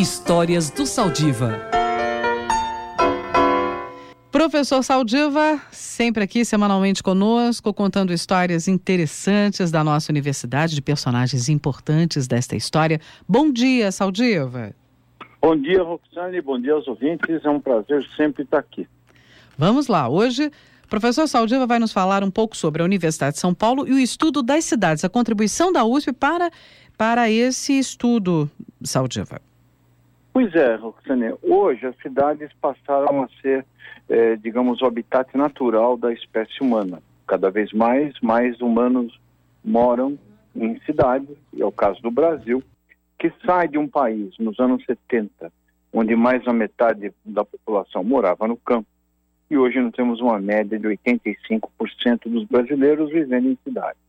Histórias do Saldiva. Professor Saldiva, sempre aqui semanalmente conosco, contando histórias interessantes da nossa universidade, de personagens importantes desta história. Bom dia, Saldiva. Bom dia, Roxane, bom dia aos ouvintes. É um prazer sempre estar aqui. Vamos lá. Hoje, professor Saldiva vai nos falar um pouco sobre a Universidade de São Paulo e o estudo das cidades, a contribuição da USP para, para esse estudo, Saldiva. Pois é, Roxane. Hoje as cidades passaram a ser, é, digamos, o habitat natural da espécie humana. Cada vez mais, mais humanos moram em cidades, é o caso do Brasil, que sai de um país nos anos 70, onde mais da metade da população morava no campo, e hoje nós temos uma média de 85% dos brasileiros vivendo em cidades.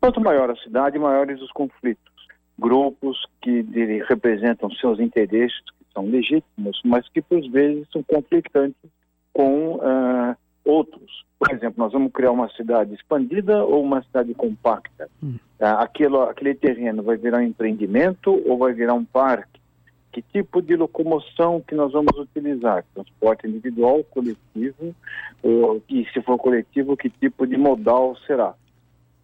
Quanto maior a cidade, maiores os conflitos grupos que representam seus interesses, que são legítimos, mas que por vezes são conflitantes com uh, outros. Por exemplo, nós vamos criar uma cidade expandida ou uma cidade compacta. Hum. Uh, aquilo, aquele terreno vai virar um empreendimento ou vai virar um parque? Que tipo de locomoção que nós vamos utilizar? Transporte individual, coletivo, ou, e se for coletivo, que tipo de modal será?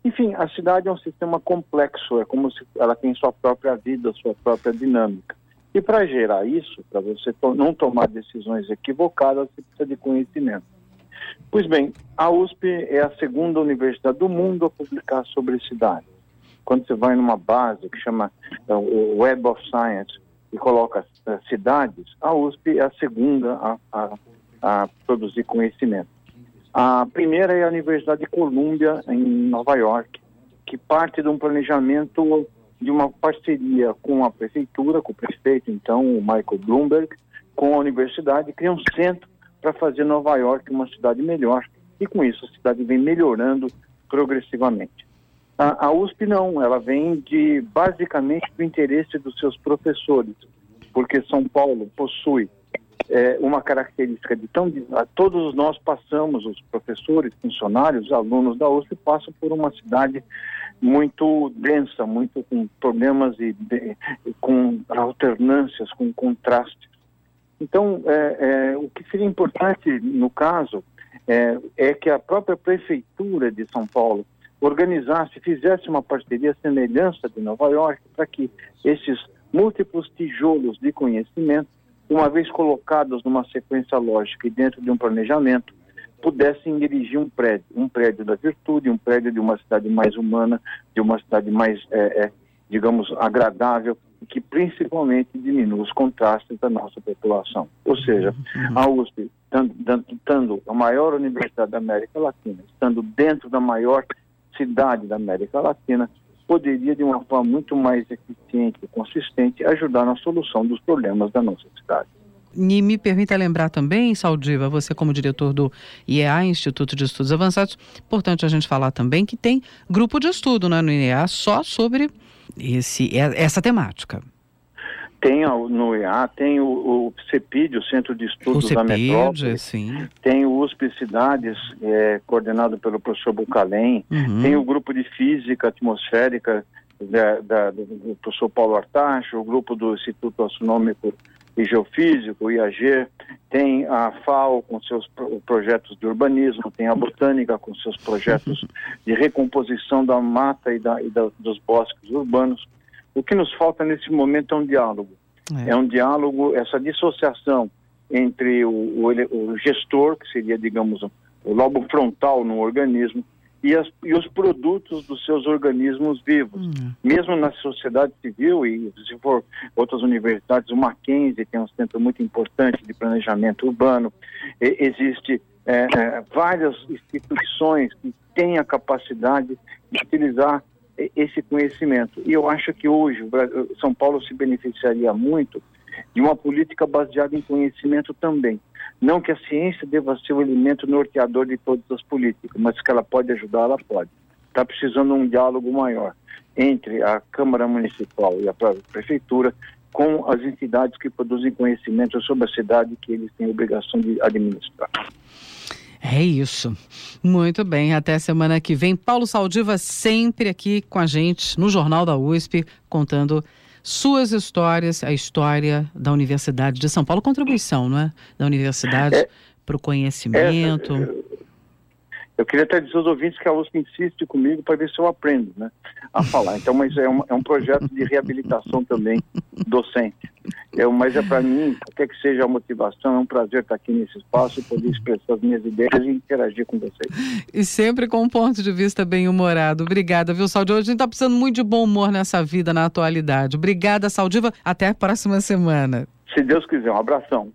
Enfim, a cidade é um sistema complexo, é como se ela tem sua própria vida, sua própria dinâmica. E para gerar isso, para você to não tomar decisões equivocadas, você precisa de conhecimento. Pois bem, a USP é a segunda universidade do mundo a publicar sobre cidades. Quando você vai numa base que chama o Web of Science e coloca uh, cidades, a USP é a segunda a, a, a produzir conhecimento. A primeira é a Universidade de Colômbia, em Nova York, que parte de um planejamento de uma parceria com a prefeitura, com o prefeito, então, o Michael Bloomberg, com a universidade, cria um centro para fazer Nova York uma cidade melhor. E com isso a cidade vem melhorando progressivamente. A, a USP não, ela vem de basicamente do interesse dos seus professores, porque São Paulo possui é, uma característica de tão. Todos nós passamos, os professores, funcionários, alunos da USP, passam por uma cidade muito densa, muito com problemas e com alternâncias, com contrastes. Então, é, é, o que seria importante no caso é, é, que a própria prefeitura de São Paulo organizasse, fizesse uma parceria semelhança de Nova York para que esses múltiplos tijolos de conhecimento uma vez colocados numa sequência lógica e dentro de um planejamento, pudessem dirigir um prédio, um prédio da virtude, um prédio de uma cidade mais humana, de uma cidade mais, é, é, digamos, agradável, que principalmente diminua os contrastes da nossa população. Ou seja, a USP, estando a maior universidade da América Latina, estando dentro da maior cidade da América Latina, poderia, de uma forma muito mais eficiente e consistente, ajudar na solução dos problemas da nossa cidade. E me permita lembrar também, Saldiva, você como diretor do IEA, Instituto de Estudos Avançados, importante a gente falar também que tem grupo de estudo né, no IEA só sobre esse, essa temática. Tem no EA, tem o, o CEPID, o Centro de Estudos CEPID, da Metrópole. Sim. Tem o USP Cidades, é, coordenado pelo professor Bucalém. Uhum. Tem o grupo de Física Atmosférica da, da, do professor Paulo Artacho, o grupo do Instituto Astronômico e Geofísico, o IAG. Tem a FAO com seus projetos de urbanismo, tem a Botânica com seus projetos de recomposição da mata e, da, e da, dos bosques urbanos. O que nos falta nesse momento é um diálogo. É, é um diálogo, essa dissociação entre o, o, o, gestor, que seria, digamos, o lobo frontal no organismo, e, as, e os produtos dos seus organismos vivos. Hum. Mesmo na sociedade civil, e se for outras universidades, o Mackenzie tem um centro muito importante de planejamento urbano, e, existe é, é, várias instituições que têm a capacidade de utilizar esse conhecimento. E eu acho que hoje São Paulo se beneficiaria muito de uma política baseada em conhecimento também. Não que a ciência deva ser o elemento norteador de todas as políticas, mas que ela pode ajudar, ela pode. Está precisando um diálogo maior entre a Câmara Municipal e a Prefeitura com as entidades que produzem conhecimento sobre a cidade que eles têm obrigação de administrar. É isso. Muito bem. Até semana que vem. Paulo Saldiva sempre aqui com a gente no Jornal da USP, contando suas histórias, a história da Universidade de São Paulo, contribuição, não é? Da universidade é, para o conhecimento. É, eu queria até dizer aos ouvintes que a USP insiste comigo para ver se eu aprendo né, a falar. Então, mas é um, é um projeto de reabilitação também docente. É, mas é para mim, qualquer que seja a motivação, é um prazer estar aqui nesse espaço e poder expressar as minhas ideias e interagir com vocês. E sempre com um ponto de vista bem humorado. Obrigada, viu, Saldiva? A gente está precisando muito de bom humor nessa vida, na atualidade. Obrigada, Saldiva. Até a próxima semana. Se Deus quiser, um abração.